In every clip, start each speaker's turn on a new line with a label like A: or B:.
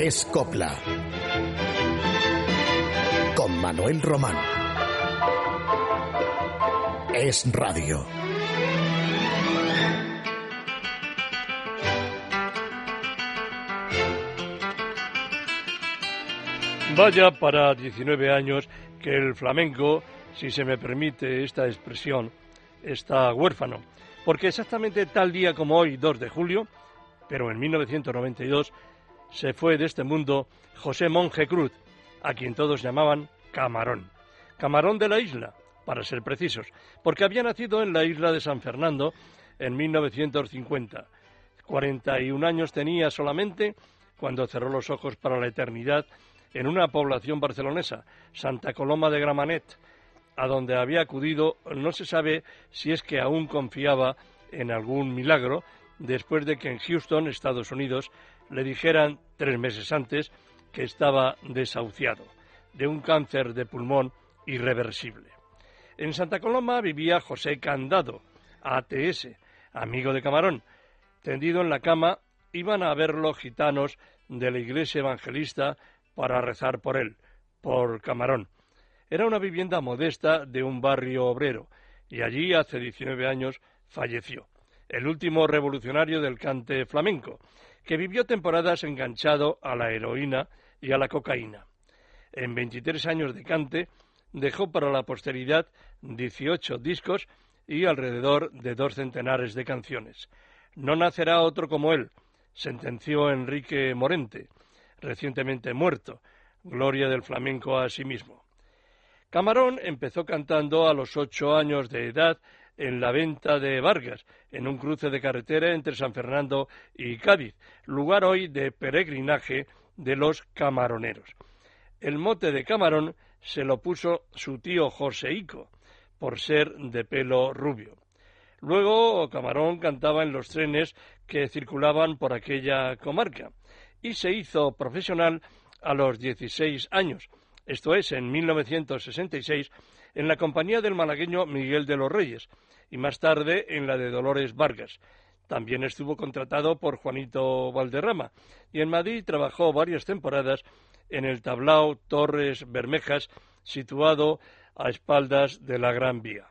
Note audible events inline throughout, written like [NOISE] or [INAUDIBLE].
A: Es Copla. Con Manuel Román. Es Radio.
B: Vaya para 19 años que el flamenco, si se me permite esta expresión, está huérfano. Porque exactamente tal día como hoy, 2 de julio, pero en 1992, se fue de este mundo José Monje Cruz, a quien todos llamaban Camarón. Camarón de la isla, para ser precisos, porque había nacido en la isla de San Fernando en 1950. 41 años tenía solamente cuando cerró los ojos para la eternidad en una población barcelonesa, Santa Coloma de Gramanet, a donde había acudido, no se sabe si es que aún confiaba en algún milagro, después de que en Houston, Estados Unidos, le dijeran tres meses antes que estaba desahuciado de un cáncer de pulmón irreversible. En Santa Coloma vivía José Candado, ATS, amigo de Camarón. Tendido en la cama, iban a verlo gitanos de la iglesia evangelista para rezar por él, por Camarón. Era una vivienda modesta de un barrio obrero, y allí hace 19 años falleció, el último revolucionario del cante flamenco, que vivió temporadas enganchado a la heroína y a la cocaína. En 23 años de cante dejó para la posteridad 18 discos y alrededor de dos centenares de canciones. No nacerá otro como él, sentenció Enrique Morente, recientemente muerto, gloria del flamenco a sí mismo. Camarón empezó cantando a los ocho años de edad en la venta de Vargas, en un cruce de carretera entre San Fernando y Cádiz, lugar hoy de peregrinaje de los camaroneros. El mote de camarón se lo puso su tío Joseico, por ser de pelo rubio. Luego Camarón cantaba en los trenes que circulaban por aquella comarca y se hizo profesional a los 16 años, esto es, en 1966, en la compañía del malagueño Miguel de los Reyes y más tarde en la de Dolores Vargas. También estuvo contratado por Juanito Valderrama y en Madrid trabajó varias temporadas en el tablao Torres Bermejas, situado a espaldas de la Gran Vía.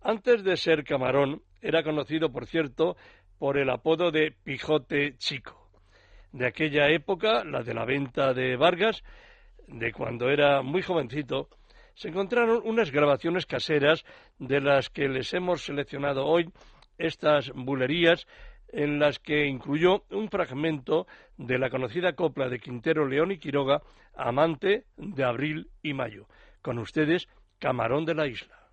B: Antes de ser camarón, era conocido, por cierto, por el apodo de Pijote Chico de aquella época, la de la venta de Vargas, de cuando era muy jovencito, se encontraron unas grabaciones caseras de las que les hemos seleccionado hoy estas bulerías en las que incluyó un fragmento de la conocida copla de Quintero León y Quiroga, Amante de Abril y Mayo. Con ustedes, Camarón de la Isla.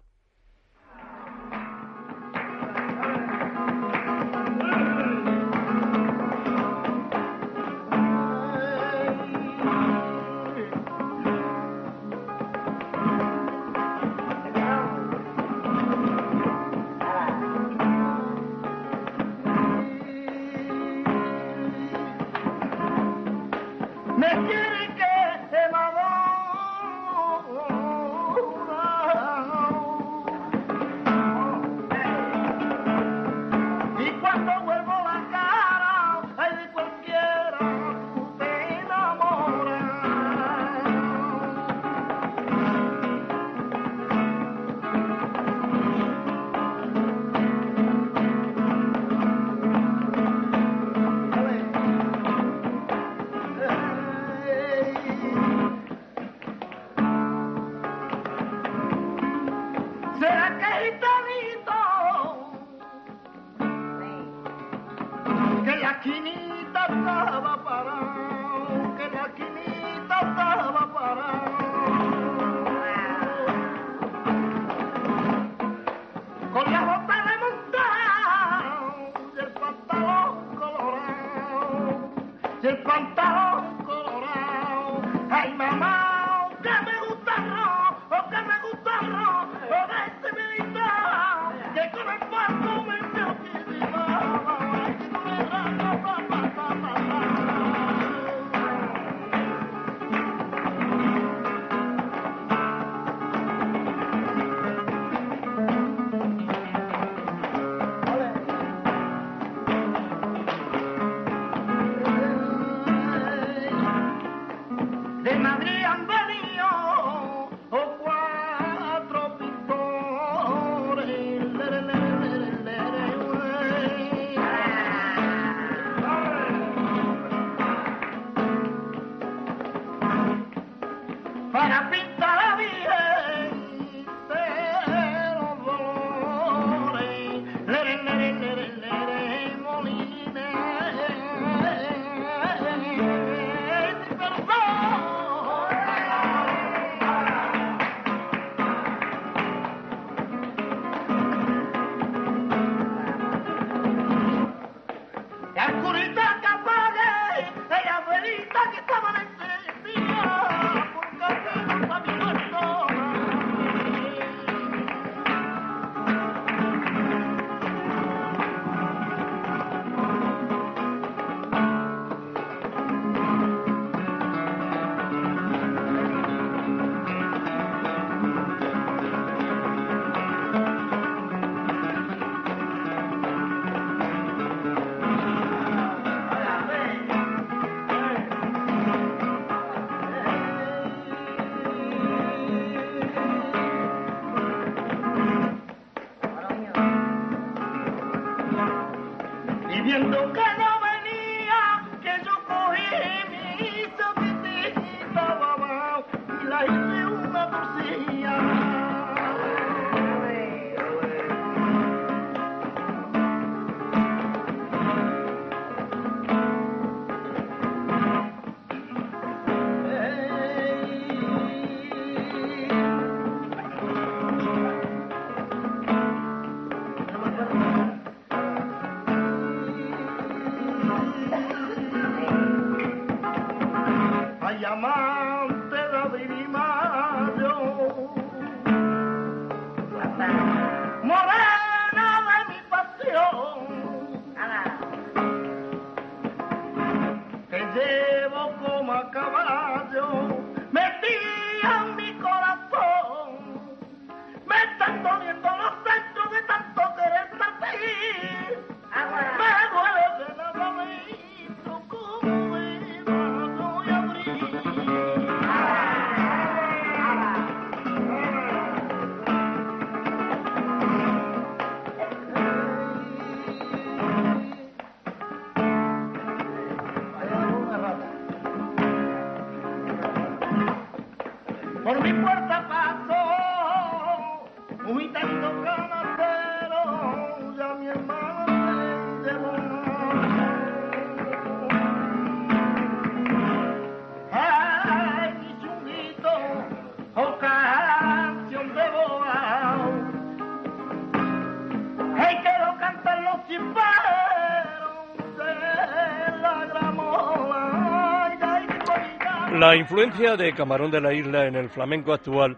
C: La
B: influencia de Camarón de la Isla en el flamenco actual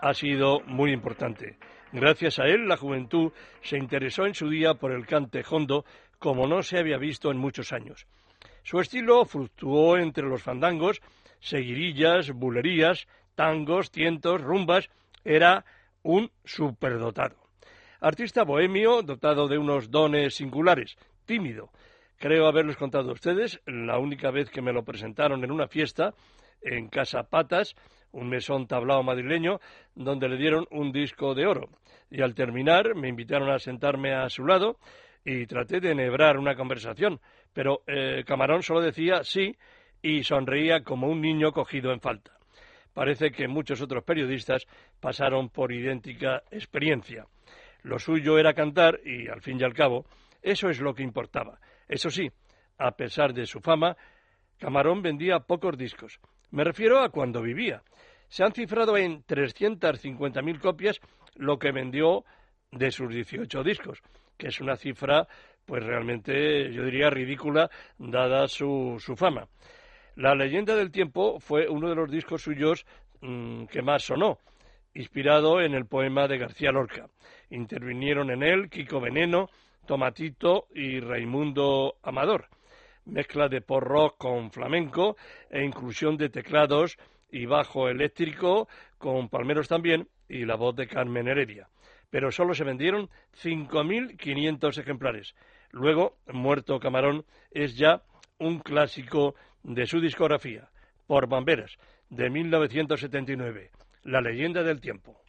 B: ha sido muy importante. Gracias a él, la juventud se interesó en su día por el cante hondo como no se había visto en muchos años. Su estilo fluctuó entre los fandangos, seguirillas, bulerías, tangos, tientos, rumbas. Era un superdotado. Artista bohemio, dotado de unos dones singulares, tímido. Creo haberles contado a ustedes la única vez que me lo presentaron en una fiesta en Casa Patas, un mesón tablao madrileño, donde le dieron un disco de oro. Y al terminar me invitaron a sentarme a su lado y traté de enhebrar una conversación, pero eh, Camarón solo decía sí y sonreía como un niño cogido en falta. Parece que muchos otros periodistas pasaron por idéntica experiencia. Lo suyo era cantar y, al fin y al cabo, eso es lo que importaba. Eso sí, a pesar de su fama, Camarón vendía pocos discos. Me refiero a cuando vivía. Se han cifrado en 350.000 copias lo que vendió de sus 18 discos, que es una cifra, pues realmente, yo diría, ridícula, dada su, su fama. La leyenda del tiempo fue uno de los discos suyos mmm, que más sonó, inspirado en el poema de García Lorca. Intervinieron en él Kiko Veneno, Tomatito y Raimundo Amador. Mezcla de pop rock con flamenco e inclusión de teclados y bajo eléctrico con palmeros también y la voz de Carmen Heredia. Pero solo se vendieron 5.500 ejemplares. Luego, Muerto Camarón es ya un clásico de su discografía, por Bamberas, de 1979, La leyenda del tiempo.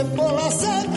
D: El tiempo
E: la sangre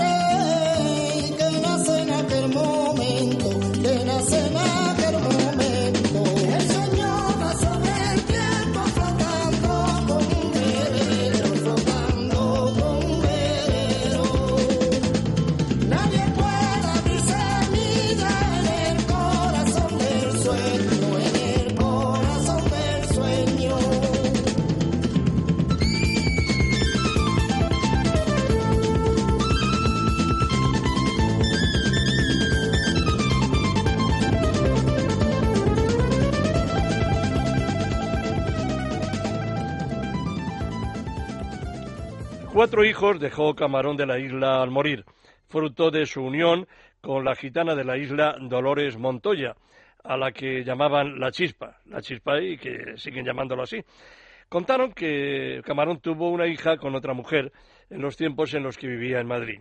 B: Cuatro hijos dejó Camarón de la isla al morir, fruto de su unión con la gitana de la isla Dolores Montoya, a la que llamaban la chispa, la chispa y que siguen llamándolo así. Contaron que Camarón tuvo una hija con otra mujer en los tiempos en los que vivía en Madrid.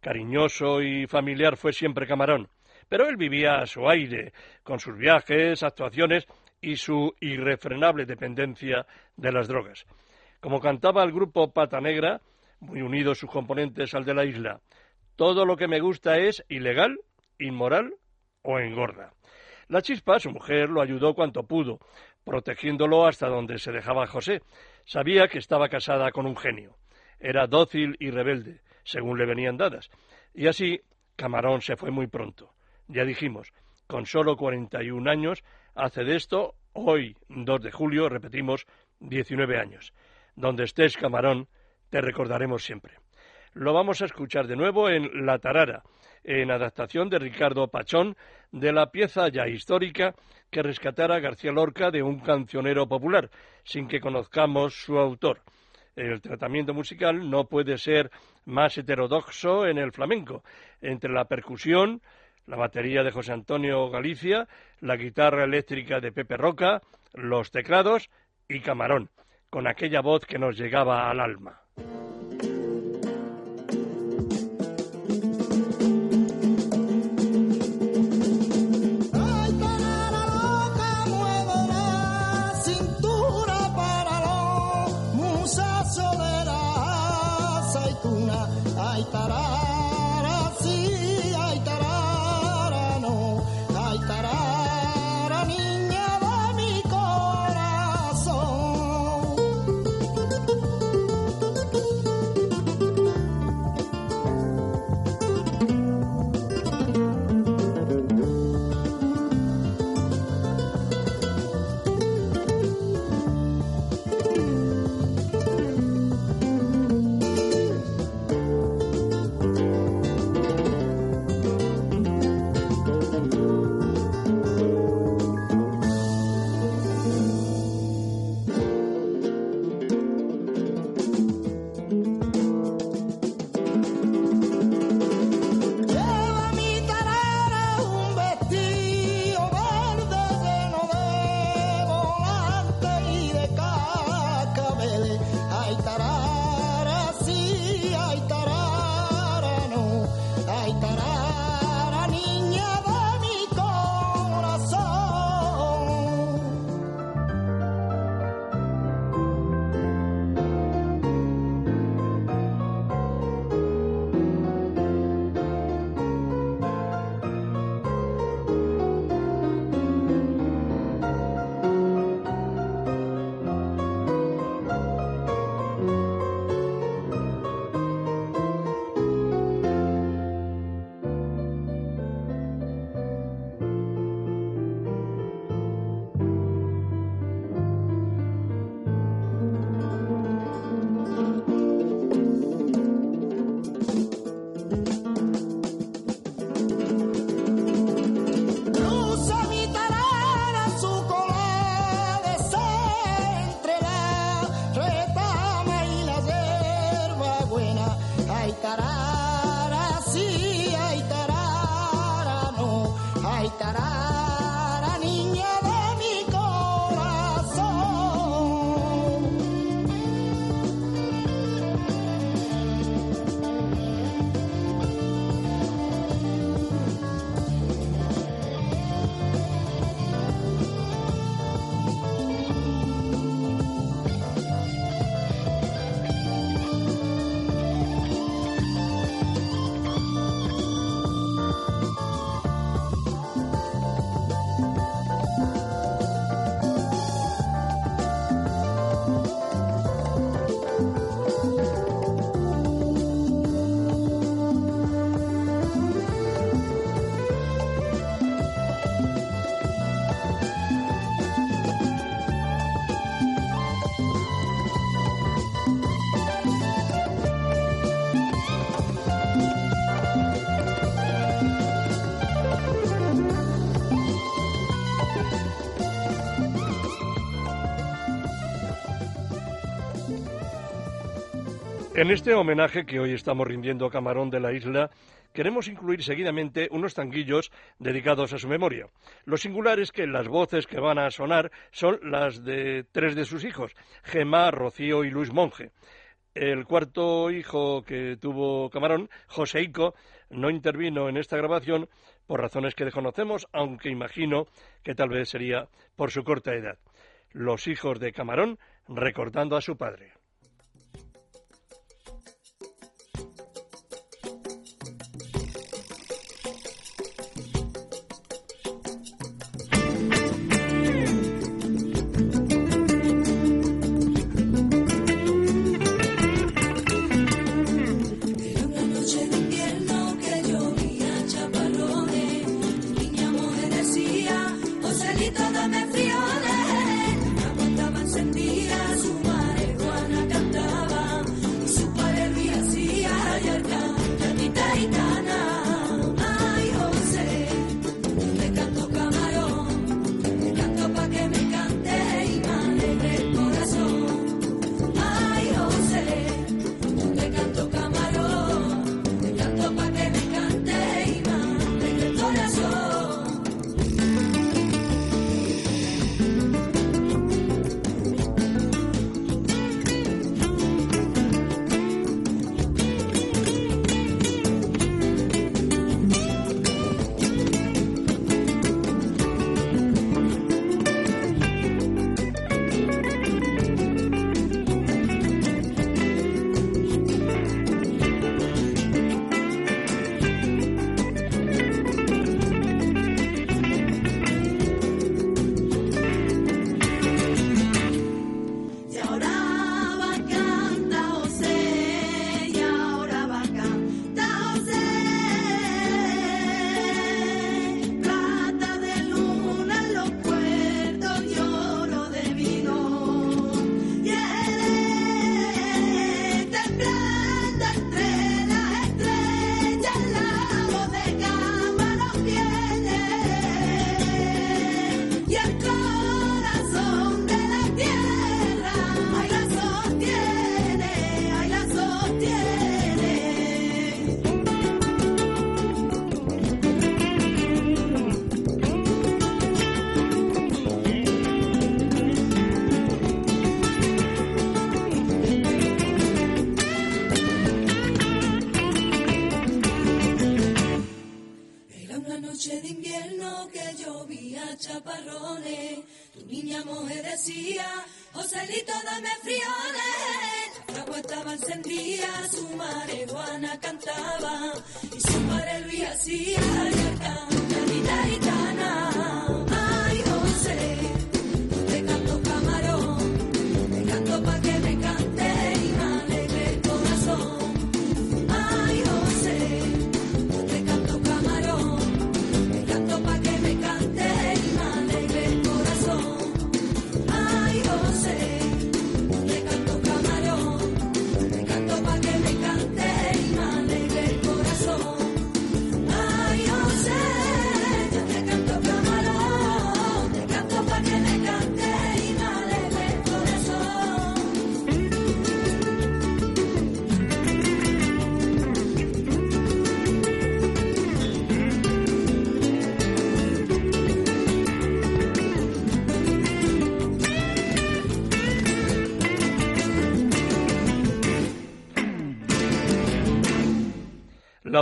B: Cariñoso y familiar fue siempre Camarón, pero él vivía a su aire, con sus viajes, actuaciones y su irrefrenable dependencia de las drogas. Como cantaba el grupo Pata Negra, muy unidos sus componentes al de la isla, todo lo que me gusta es ilegal, inmoral o engorda. La chispa, su mujer, lo ayudó cuanto pudo, protegiéndolo hasta donde se dejaba José. Sabía que estaba casada con un genio. Era dócil y rebelde, según le venían dadas. Y así, Camarón se fue muy pronto. Ya dijimos, con solo 41 años, hace de esto, hoy, 2 de julio, repetimos, 19 años. Donde estés, Camarón, te recordaremos siempre. Lo vamos a escuchar de nuevo en La Tarara, en adaptación de Ricardo Pachón de la pieza ya histórica que rescatara García Lorca de un cancionero popular, sin que conozcamos su autor. El tratamiento musical no puede ser más heterodoxo en el flamenco, entre la percusión, la batería de José Antonio Galicia, la guitarra eléctrica de Pepe Roca, los teclados y Camarón, con aquella voz que nos llegaba al alma.
F: En este homenaje que hoy estamos rindiendo a Camarón de la Isla, queremos incluir seguidamente unos tanguillos dedicados a su memoria. Lo singular es que las voces que van a sonar son las de tres de sus hijos, Gemma, Rocío y Luis Monge. El cuarto hijo que tuvo Camarón, Joseico, no intervino en esta grabación por razones que desconocemos, aunque imagino que tal vez sería por su corta edad. Los hijos de Camarón recordando a su padre.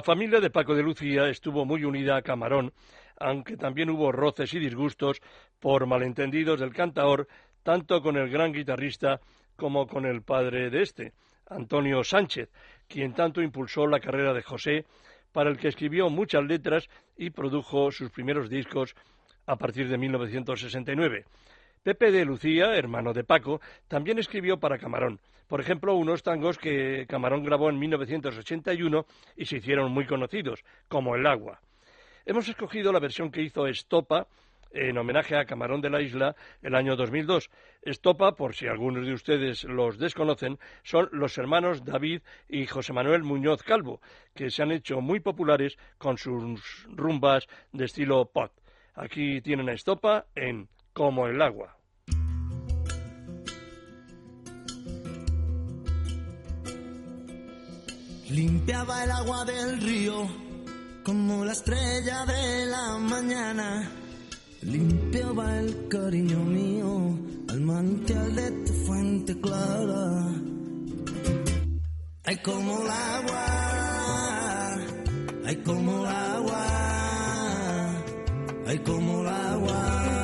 F: Familia de Paco de Lucía estuvo muy unida a Camarón, aunque también hubo roces y disgustos por malentendidos del cantaor, tanto con el gran guitarrista como con el padre de este, Antonio Sánchez, quien tanto impulsó la carrera de José, para el que escribió muchas letras y produjo sus primeros discos a partir de 1969. Pepe de Lucía, hermano de Paco, también escribió para Camarón. Por ejemplo, unos tangos que Camarón grabó en 1981 y se hicieron muy conocidos, como El agua. Hemos escogido la versión que hizo Estopa en homenaje a Camarón de la Isla el año 2002. Estopa, por si algunos de ustedes los desconocen, son los hermanos David y José Manuel Muñoz Calvo, que se han hecho muy populares con sus rumbas de estilo pop. Aquí tienen a Estopa en Como el agua.
D: limpiaba el agua del río como la estrella de la mañana. Limpiaba el cariño mío al manantial de tu fuente clara. Ay, como el agua, ay, como el agua, ay, como el agua,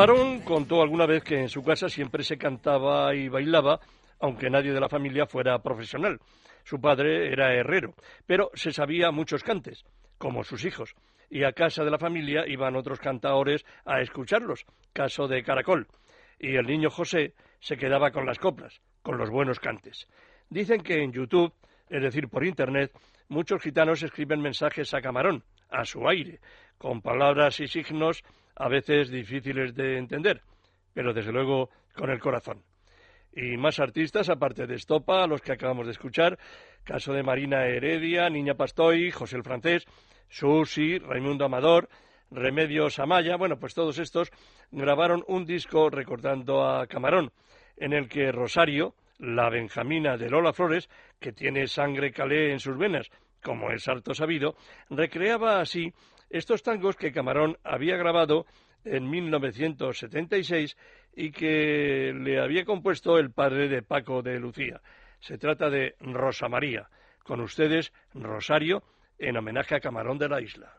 B: Camarón contó alguna vez que en su casa siempre se cantaba y bailaba, aunque nadie de la familia fuera profesional. Su padre era herrero, pero se sabía muchos cantes, como sus hijos, y a casa de la familia iban otros cantaores a escucharlos, caso de Caracol, y el niño José se quedaba con las coplas, con los buenos cantes. Dicen que en YouTube, es decir, por Internet, muchos gitanos escriben mensajes a Camarón, a su aire, con palabras y signos a veces difíciles de entender, pero desde luego con el corazón. Y más artistas, aparte de Estopa, los que acabamos de escuchar, caso de Marina Heredia, Niña Pastoy, José el Francés, Susi, Raimundo Amador, Remedios Amaya, bueno, pues todos estos grabaron un disco recordando a Camarón, en el que Rosario, la Benjamina de Lola Flores, que tiene sangre calé en sus venas, como es harto sabido, recreaba así estos tangos que Camarón había grabado en 1976 y que le había compuesto el padre de Paco de Lucía. Se trata de Rosa María. Con ustedes, Rosario, en homenaje a Camarón de la Isla.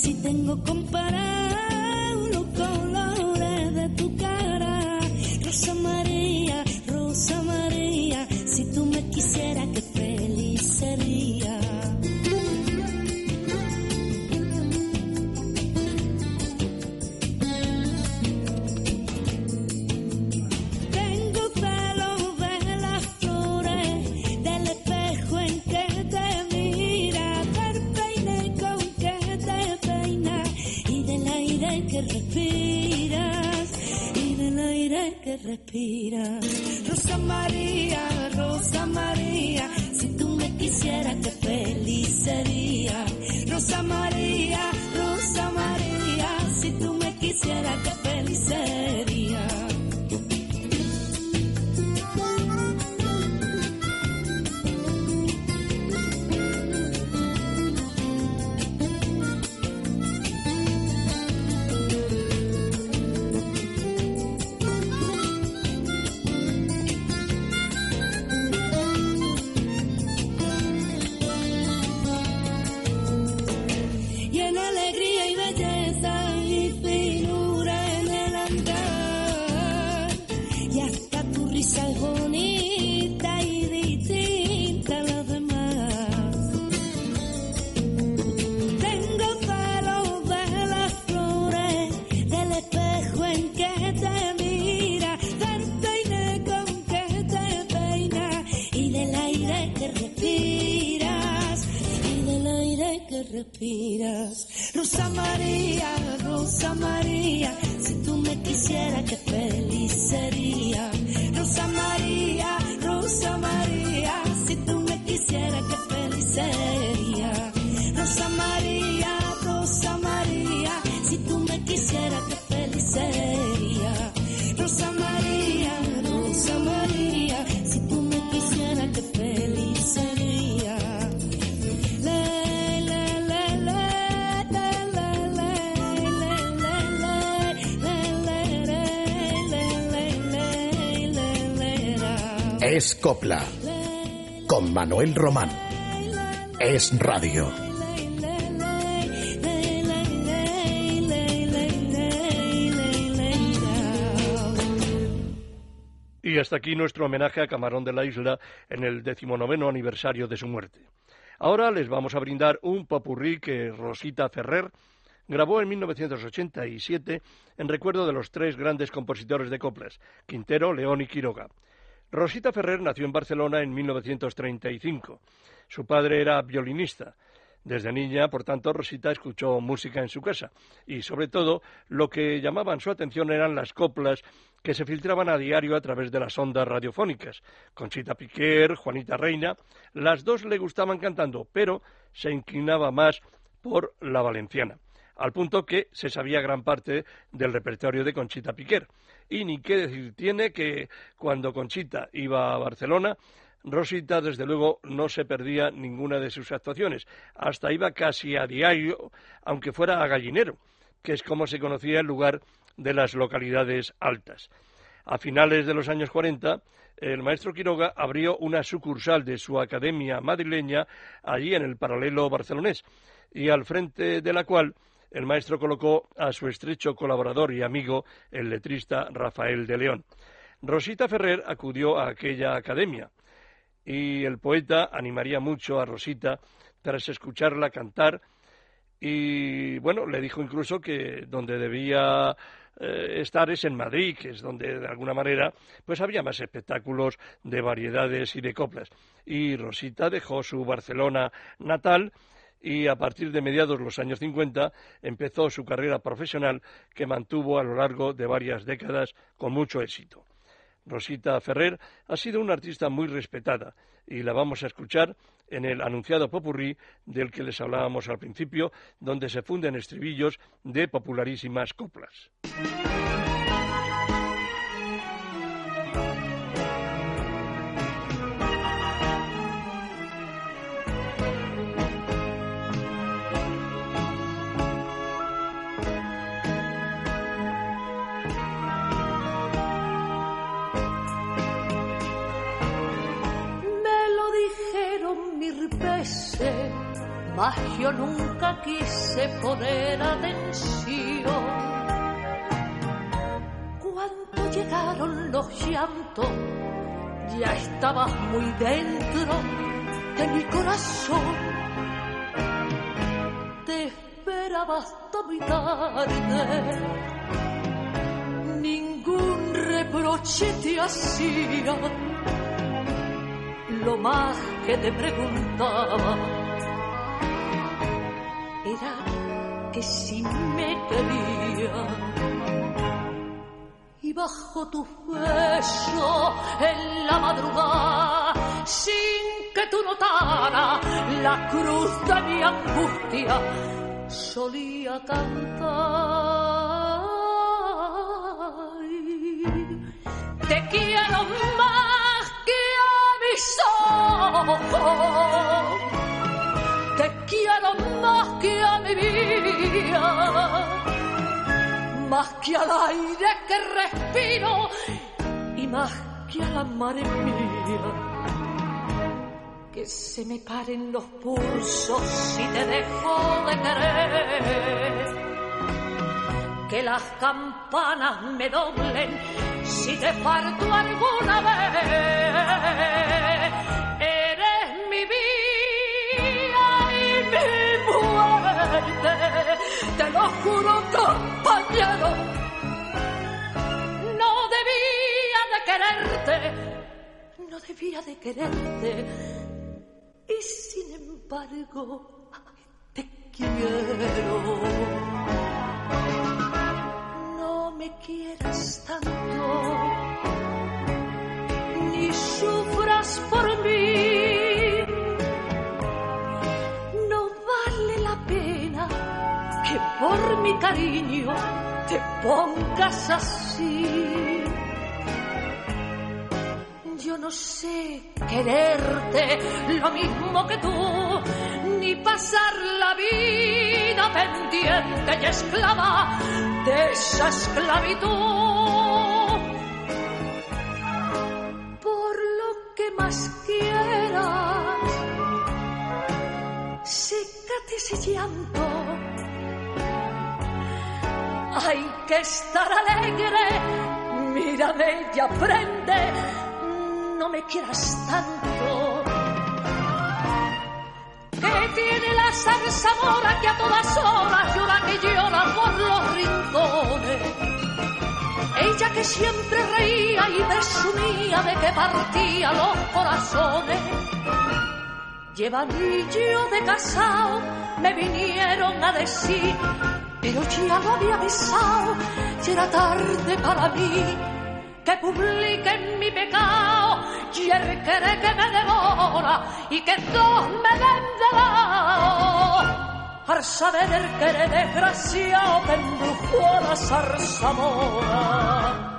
G: si tengo comparado. Es
A: Copla. Con Manuel Román. Es Radio.
B: Y hasta aquí nuestro homenaje a Camarón de la Isla en el decimonoveno aniversario de su muerte. Ahora les vamos a brindar un popurrí que Rosita Ferrer grabó en 1987 en recuerdo de los tres grandes compositores de coplas, Quintero, León y Quiroga. Rosita Ferrer nació en Barcelona en 1935. Su padre era violinista. Desde niña, por tanto, Rosita escuchó música en su casa y, sobre todo, lo que llamaban su atención eran las coplas que se filtraban a diario a través de las ondas radiofónicas. Conchita Piquer, Juanita Reina, las dos le gustaban cantando, pero se inclinaba más por la valenciana, al punto que se sabía gran parte del repertorio de Conchita Piquer. Y ni qué decir tiene que cuando Conchita iba a Barcelona, Rosita, desde luego, no se perdía ninguna de sus actuaciones. Hasta iba casi a diario, aunque fuera a Gallinero, que es como se conocía el lugar de las localidades altas. A finales de los años 40, el maestro Quiroga abrió una sucursal de su academia madrileña allí en el paralelo barcelonés, y al frente de la cual el maestro colocó a su estrecho colaborador y amigo, el letrista Rafael de León. Rosita Ferrer acudió a aquella academia y el poeta animaría mucho a Rosita tras escucharla cantar y bueno, le dijo incluso que donde debía eh, estar es en Madrid, que es donde de alguna manera pues había más espectáculos de variedades y de coplas. Y Rosita dejó su Barcelona natal y a partir de mediados de los años 50 empezó su carrera profesional que mantuvo a lo largo de varias décadas con mucho éxito. Rosita Ferrer ha sido una artista muy respetada y la vamos a escuchar en el anunciado popurrí del que les hablábamos al principio, donde se funden estribillos de popularísimas coplas.
H: Mas yo nunca quise poner atención. Cuando llegaron los llantos, ya estabas muy dentro de mi corazón. Te esperaba hasta muy tarde, ningún reproche te hacía lo más que te preguntaba era que si me quería y bajo tu beso en la madrugada sin que tú notaras la cruz de mi angustia solía cantar te quiero más que a mis ojos. Más que al aire que respiro y más que a la madre mía. Que se me paren los pulsos si te dejo de querer que las campanas me doblen si te parto alguna vez. Eres mi vida y mi muerte, te lo juro No debía de quererte, no debía de quererte. Y sin embargo, te quiero no me quieras tanto, ni sufras por mí. Por mi cariño te pongas así. Yo no sé quererte lo mismo que tú, ni pasar la vida pendiente y esclava de esa esclavitud. Por lo que más quieras, sécate ese llanto. Hay que estar alegre, mírame y aprende, no me quieras tanto que tiene la zarzamora que a todas horas llora que llora por los rincones. Ella que siempre reía y presumía de que partía los corazones. Lleva anillo de casao, me vinieron a decir, pero ya lo había besado, ya era tarde para mí que publiquen mi pecado y el querer que me devora y que dos me lado. Al saber el querer desgraciado que embrujó a la zarzamora.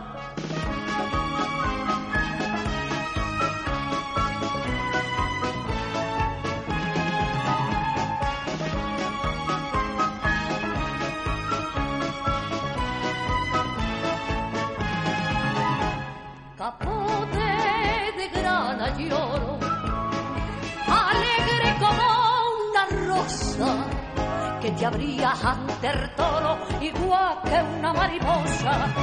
H: Que te abrías ante el toro igual que una mariposa.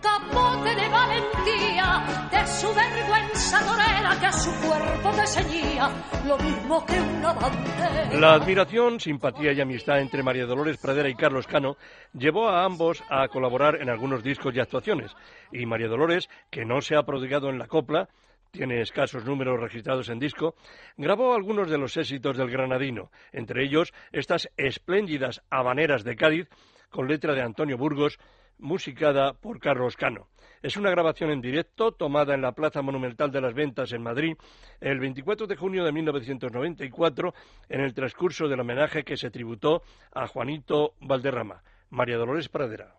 H: Capote de valentía, de su vergüenza torera que a su cuerpo te ceñía, lo mismo que una bandera.
B: La admiración, simpatía y amistad entre María Dolores Pradera y Carlos Cano llevó a ambos a colaborar en algunos discos y actuaciones. Y María Dolores, que no se ha prodigado en la copla, tiene escasos números registrados en disco, grabó algunos de los éxitos del granadino, entre ellos estas espléndidas habaneras de Cádiz, con letra de Antonio Burgos, musicada por Carlos Cano. Es una grabación en directo tomada en la Plaza Monumental de las Ventas en Madrid el 24 de junio de 1994 en el transcurso del homenaje que se tributó a Juanito Valderrama. María Dolores Pradera.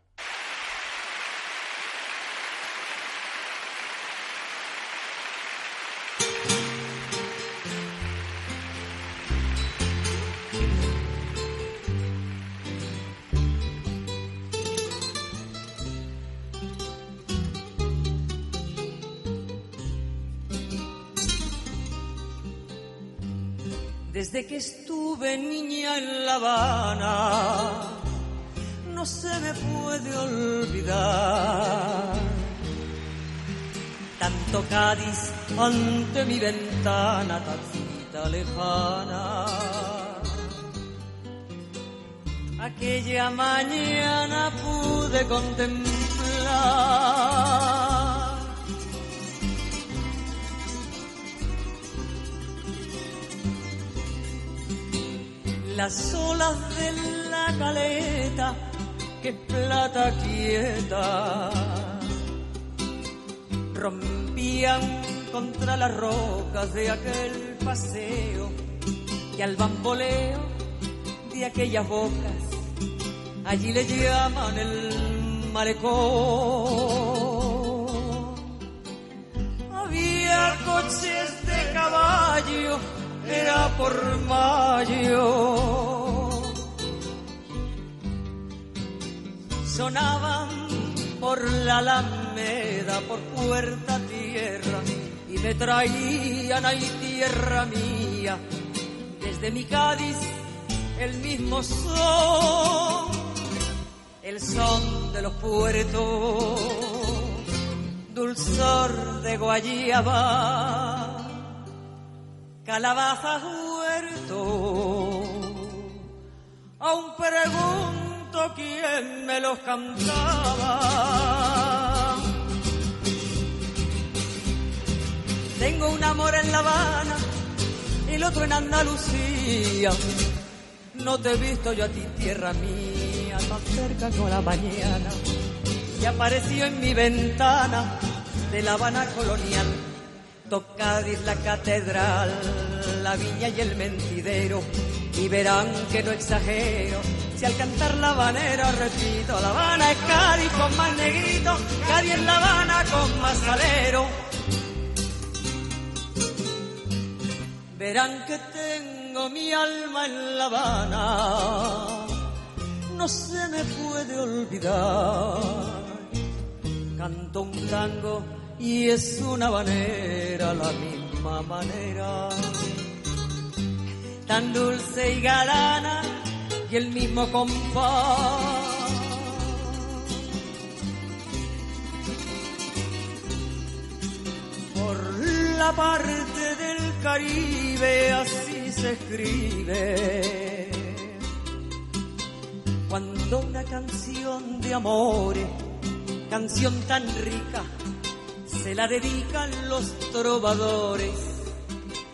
I: Estuve niña en La Habana, no se me puede olvidar. Tanto Cádiz ante mi ventana, tacita lejana. Aquella mañana pude contemplar las olas de la caleta, que plata quieta, rompían contra las rocas de aquel paseo y al bamboleo de aquellas bocas, allí le llaman el malecón. Había coches de caballo era por mayo. Sonaban por la alameda, por puerta tierra, y me traían ahí tierra mía, desde mi Cádiz el mismo son, el son de los puertos, dulzor de guayaba calabazas huerto. Aún pregunto quién me los cantaba. Tengo un amor en La Habana y el otro en Andalucía. No te he visto yo a ti, tierra mía, tan cerca con la mañana. Y apareció en mi ventana de La Habana colonial Cádiz, la catedral, la viña y el mentidero, y verán que no exagero. Si al cantar la habanera repito, La Habana es Cádiz con más negrito, Cádiz es La Habana con más salero. Verán que tengo mi alma en La Habana, no se me puede olvidar. Canto un tango y es una manera, la misma manera, tan dulce y galana y el mismo compás. Por la parte del Caribe así se escribe. Cuando una canción de amores, canción tan rica, se la dedican los trovadores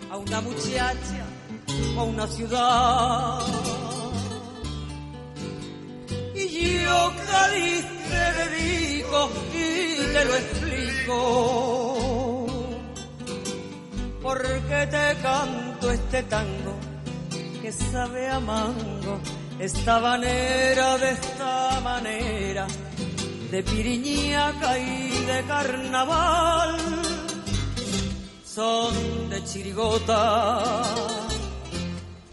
I: a una muchacha o a una ciudad. Y yo Cádiz te dedico y te lo explico. Porque te canto este tango que sabe a mango, esta manera de esta manera de piriñaca y de carnaval, son de chirigota,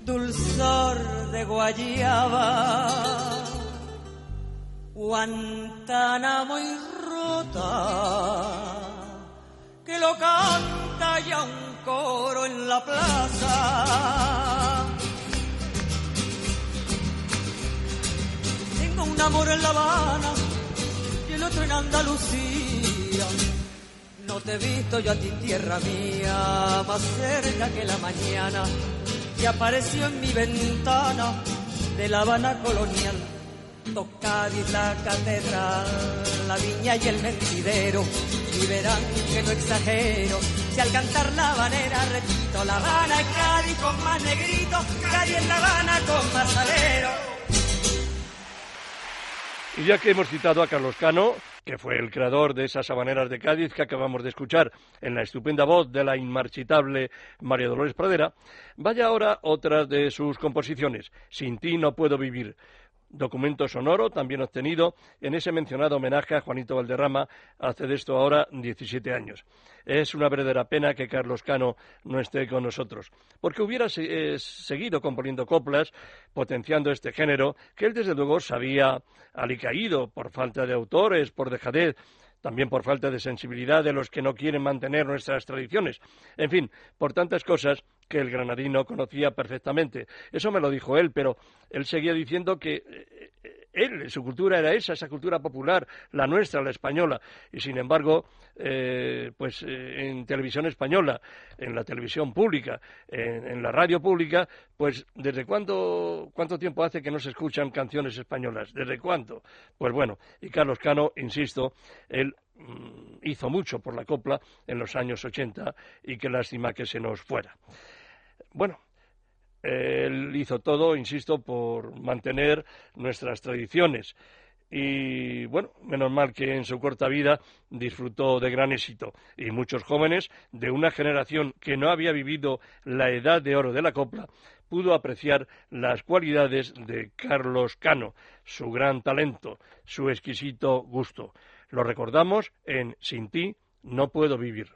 I: dulzor de guayaba, Guantánamo y rota, que lo canta ya un coro en la plaza. Tengo un amor en La Habana el otro en Andalucía. Te he visto yo a ti, tierra mía, más cerca que la mañana, que apareció en mi ventana de La Habana colonial. Tocadis, la catedral, la viña y el mentidero, y verán que no exagero. Si al cantar la banera repito, La Habana es Cádiz con más negrito, Cádiz es La Habana con más salero.
B: Y ya que hemos citado a Carlos Cano, que fue el creador de esas habaneras de Cádiz que acabamos de escuchar en la estupenda voz de la inmarchitable María Dolores Pradera, vaya ahora otra de sus composiciones, Sin ti no puedo vivir. Documento sonoro también obtenido en ese mencionado homenaje a Juanito Valderrama hace de esto ahora 17 años. Es una verdadera pena que Carlos Cano no esté con nosotros, porque hubiera eh, seguido componiendo coplas, potenciando este género, que él desde luego sabía alicaído por falta de autores, por dejadez, también por falta de sensibilidad de los que no quieren mantener nuestras tradiciones. En fin, por tantas cosas que el granadino conocía perfectamente. Eso me lo dijo él, pero él seguía diciendo que eh, eh, él, su cultura era esa, esa cultura popular, la nuestra, la española, y sin embargo, eh, pues en televisión española, en la televisión pública, en, la radio pública, pues ¿desde cuándo, cuánto tiempo hace que no se escuchan canciones españolas? ¿Desde cuánto? Pues bueno, y Carlos Cano, insisto, él mm, hizo mucho por la copla en los años 80 y qué lástima que se nos fuera. Bueno, él hizo todo, insisto, por mantener nuestras tradiciones. Y bueno, menos mal que en su corta vida disfrutó de gran éxito. Y muchos jóvenes de una generación que no había vivido la edad de oro de la copla pudo apreciar las cualidades de Carlos Cano, su gran talento, su exquisito gusto. Lo recordamos en Sin ti no puedo vivir.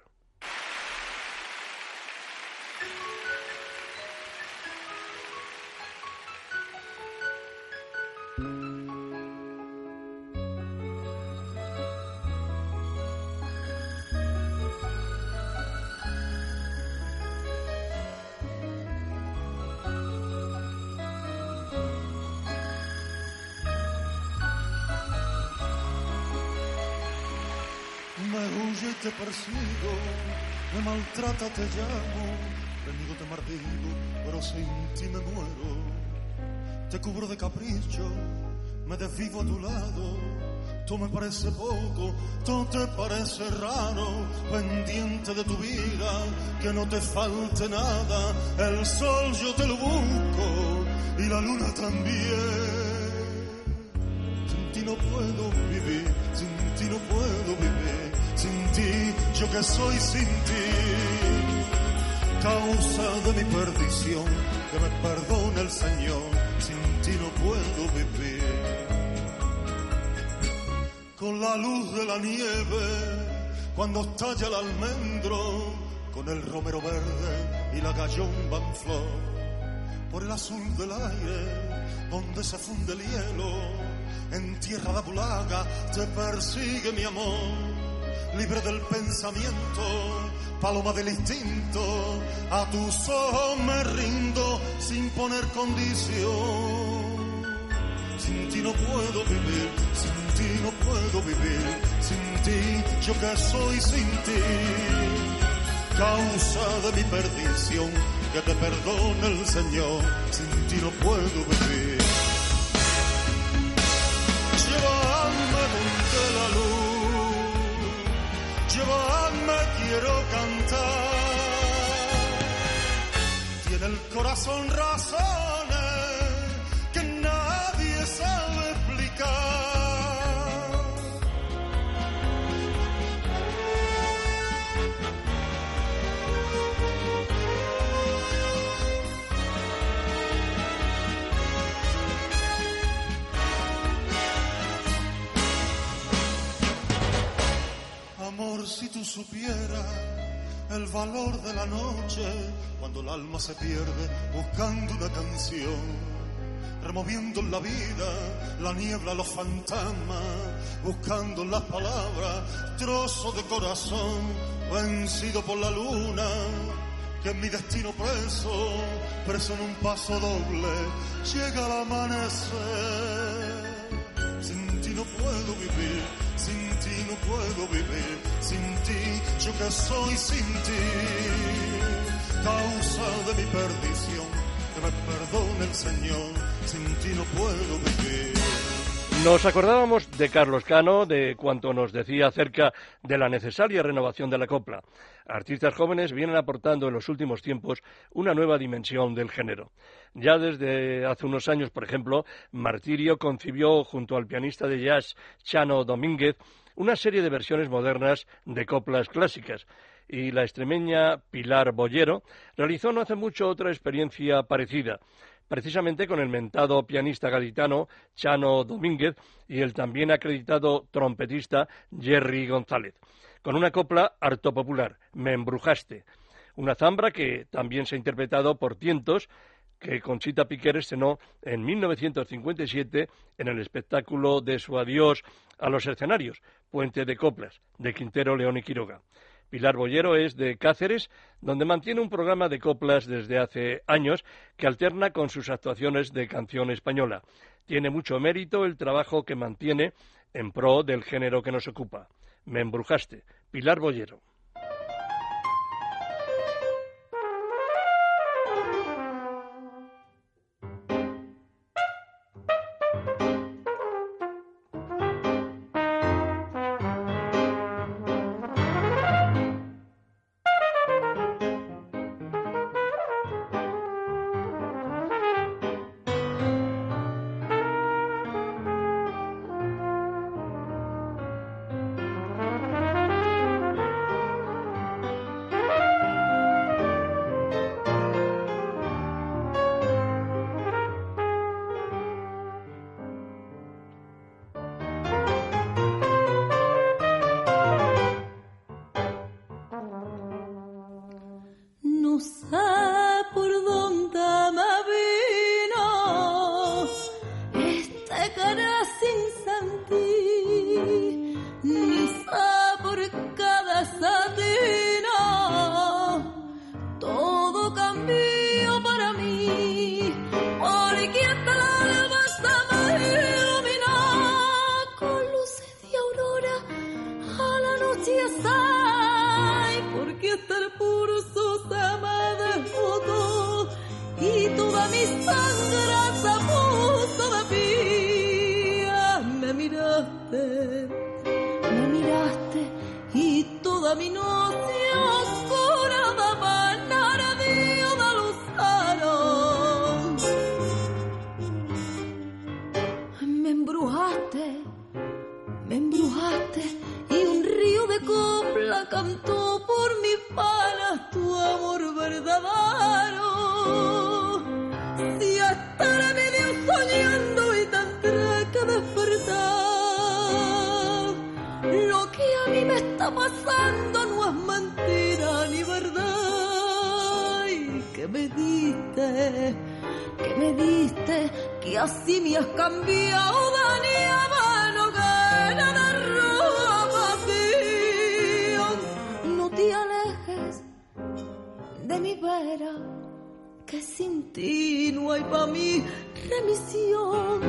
J: Te llamo, venido te martirio, pero sin ti me muero. Te cubro de capricho, me desvivo a tu lado. Tú me parece poco, tú te parece raro, pendiente de tu vida, que no te falte nada. El sol yo te lo busco y la luna también. Sin ti no puedo vivir, sin ti no puedo vivir, que soy sin ti. Causa de mi perdición, que me perdone el Señor, sin ti no puedo vivir. Con la luz de la nieve, cuando estalla el almendro, con el romero verde y la gallomba en flor por el azul del aire, donde se funde el hielo, en tierra de Bulaga te persigue mi amor, libre del pensamiento, paloma del instinto, a tus ojos me rindo sin poner condición. Sin ti no puedo vivir, sin ti no puedo vivir, sin ti yo que soy sin ti causa de mi perdición, que te perdone el Señor, sin ti no puedo vivir. Llévame donde la luz, llévame quiero cantar. Tiene el corazón razones si tú supieras el valor de la noche, cuando el alma se pierde buscando una canción, removiendo en la vida la niebla, los fantasmas, buscando las palabras trozos de corazón, vencido por la luna, que en mi destino preso, preso en un paso doble, llega al amanecer. Sin ti no puedo vivir, sin ti no puedo vivir, sin ti yo que soy sin ti. Causa de mi perdición, que me perdone el Señor, sin ti no puedo vivir.
B: Nos acordábamos de Carlos Cano, de cuanto nos decía acerca de la necesaria renovación de la copla. Artistas jóvenes vienen aportando en los últimos tiempos una nueva dimensión del género. Ya desde hace unos años, por ejemplo, Martirio concibió junto al pianista de jazz Chano Domínguez una serie de versiones modernas de coplas clásicas. Y la extremeña Pilar Bollero realizó no hace mucho otra experiencia parecida precisamente con el mentado pianista gaditano Chano Domínguez y el también acreditado trompetista Jerry González, con una copla harto popular, Me embrujaste, una zambra que también se ha interpretado por Tientos, que Conchita Piquer estrenó en 1957 en el espectáculo de su adiós a los escenarios, Puente de Coplas, de Quintero León y Quiroga. Pilar Bollero es de Cáceres, donde mantiene un programa de coplas desde hace años que alterna con sus actuaciones de canción española. Tiene mucho mérito el trabajo que mantiene en pro del género que nos ocupa. Me embrujaste. Pilar Bollero.
K: Remisión.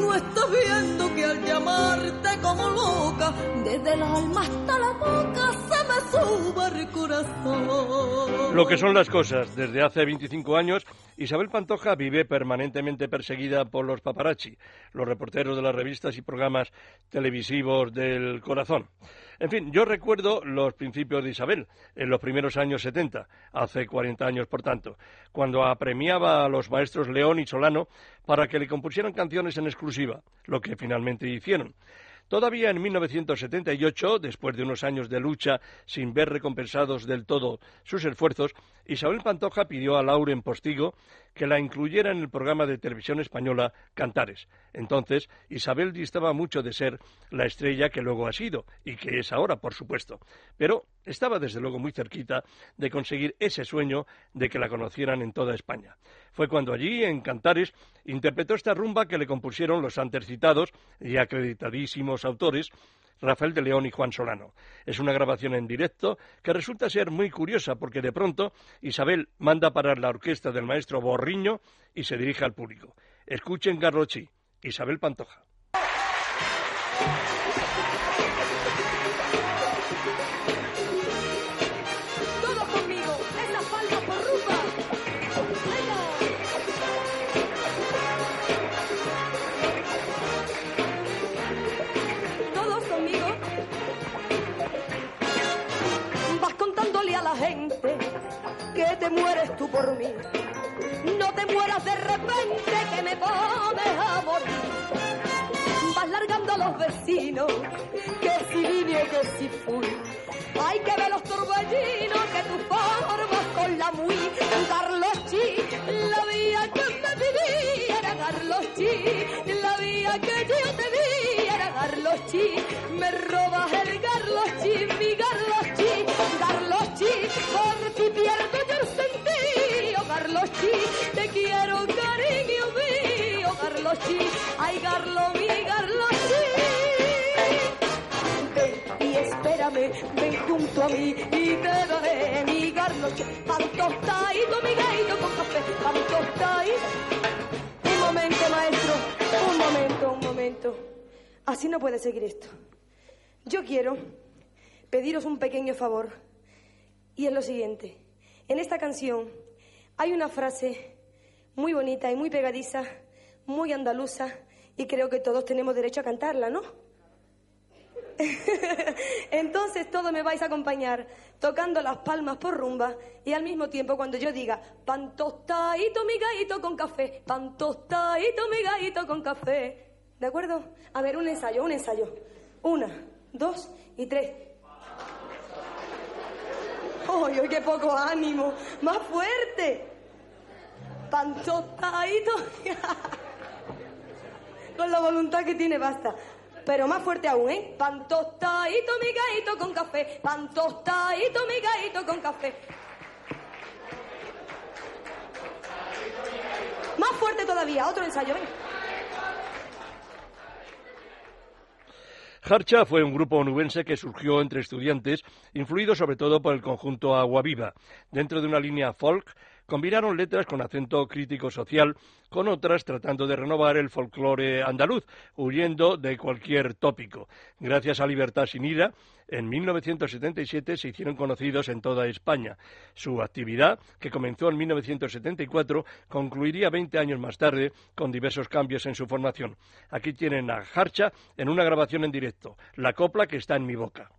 K: No estás viendo que al llamarte como loca, desde el alma hasta la boca se me sube el corazón.
B: Lo que son las cosas. Desde hace 25 años, Isabel Pantoja vive permanentemente perseguida por los paparazzi, los reporteros de las revistas y programas televisivos del corazón. En fin, yo recuerdo los principios de Isabel, en los primeros años 70, hace 40 años por tanto, cuando apremiaba a los maestros León y Solano para que le compusieran canciones en exclusiva, lo que finalmente hicieron. Todavía en 1978, después de unos años de lucha sin ver recompensados del todo sus esfuerzos, Isabel Pantoja pidió a Lauren Postigo que la incluyera en el programa de televisión española Cantares. Entonces, Isabel distaba mucho de ser la estrella que luego ha sido, y que es ahora, por supuesto, pero estaba desde luego muy cerquita de conseguir ese sueño de que la conocieran en toda España. Fue cuando allí, en Cantares, interpretó esta rumba que le compusieron los antes citados y acreditadísimos autores Rafael de León y Juan Solano. Es una grabación en directo que resulta ser muy curiosa porque de pronto Isabel manda parar la orquesta del maestro Borriño y se dirige al público. Escuchen Garrochi, Isabel Pantoja.
H: Por
K: mí. No te mueras de repente que me pones a morir. Vas largando a los vecinos que si vine que si fui. Hay que ver los torbellinos que tú formas con la muy Carlos Chi, la vía que me viví era Carlos Chi, la vía que yo te vi era Carlos Chi, me robas el Carlos Chi, mi Carlos Chi, Carlos Chi, por ti pierdo Carlos Chi, te quiero cariño mío, Carlos Chi, ay Carlos mi Carlos Chi. Ven y espérame, ven junto a mí y te daré mi garloche, pan tostadito, mi gallo con café, pan tostadito. Un momento, maestro, un momento, un momento. Así no puede seguir esto. Yo quiero pediros un pequeño favor y es lo siguiente. En esta canción hay una frase muy bonita y muy pegadiza, muy andaluza y creo que todos tenemos derecho a cantarla, ¿no? [LAUGHS] Entonces todos me vais a acompañar tocando las palmas por rumba y al mismo tiempo cuando yo diga pan tostadito mi gallito con café, pan tostadito mi gallito con café. ¿De acuerdo? A ver, un ensayo, un ensayo. Una, dos y tres. [LAUGHS] ¡Ay, ay, qué poco ánimo! ¡Más fuerte! Pan tostadito. [LAUGHS] Con la voluntad que tiene basta. Pero más fuerte aún, ¿eh? Pan tostadito, mi con café. Pan tostadito, mi gallito con café. Más fuerte todavía, otro ensayo, ven.
B: Harcha fue un grupo onubense que surgió entre estudiantes, influido sobre todo por el conjunto Agua Viva. Dentro de una línea folk, combinaron letras con acento crítico social con otras tratando de renovar el folclore andaluz, huyendo de cualquier tópico. Gracias a Libertad sin ira, en 1977 se hicieron conocidos en toda España. Su actividad, que comenzó en 1974, concluiría 20 años más tarde con diversos cambios en su formación. Aquí tienen a Harcha en una grabación en directo, la copla que está en mi boca.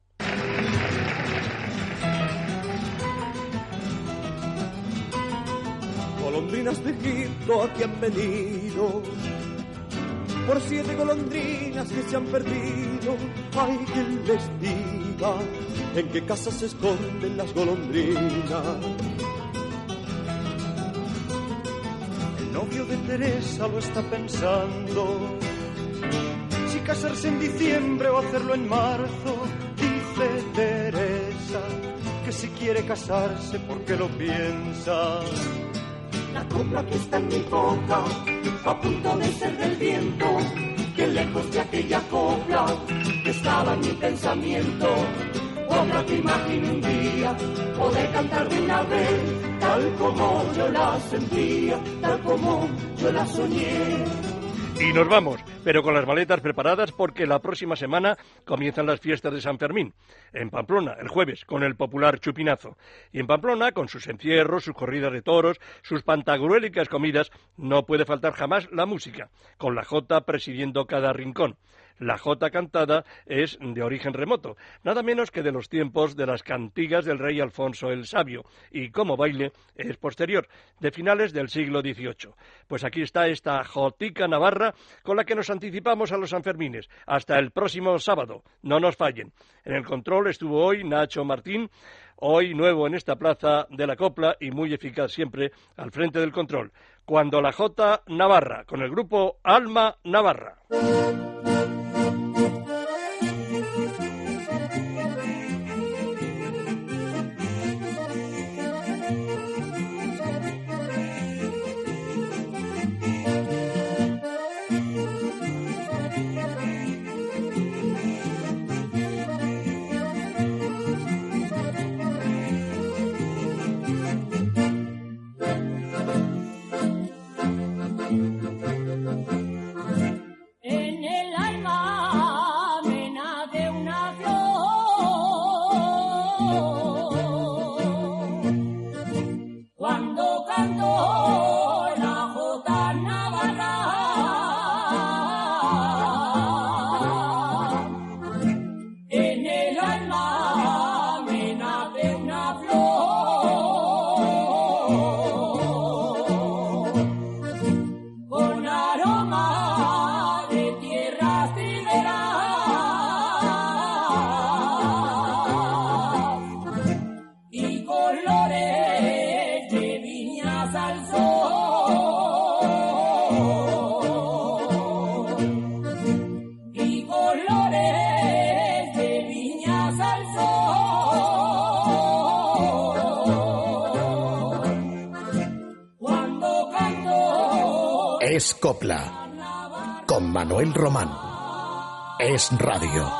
L: Golondrinas de Egipto aquí han venido. Por siete golondrinas que se han perdido, hay quien les diga en qué casa se esconden las golondrinas.
J: El novio de Teresa lo está pensando. Si casarse en diciembre o hacerlo en marzo, dice Teresa que si quiere casarse porque lo piensa.
D: La copla que está en mi boca, a punto de ser del viento, que lejos de aquella copla que estaba en mi pensamiento. Copla que imagino un día poder cantar de una vez, tal como yo la sentía, tal como yo la soñé.
B: Y nos vamos, pero con las maletas preparadas porque la próxima semana comienzan las fiestas de San Fermín. En Pamplona, el jueves, con el popular chupinazo. Y en Pamplona, con sus encierros, sus corridas de toros, sus pantagruélicas comidas, no puede faltar jamás la música, con la Jota presidiendo cada rincón. La jota cantada es de origen remoto, nada menos que de los tiempos de las cantigas del rey Alfonso el Sabio, y como baile es posterior, de finales del siglo XVIII. Pues aquí está esta jotica navarra con la que nos anticipamos a los Sanfermines. Hasta el próximo sábado, no nos fallen. En el control estuvo hoy Nacho Martín, hoy nuevo en esta plaza de la copla y muy eficaz siempre al frente del control. Cuando la Jota Navarra, con el grupo Alma Navarra.
A: Es Radio.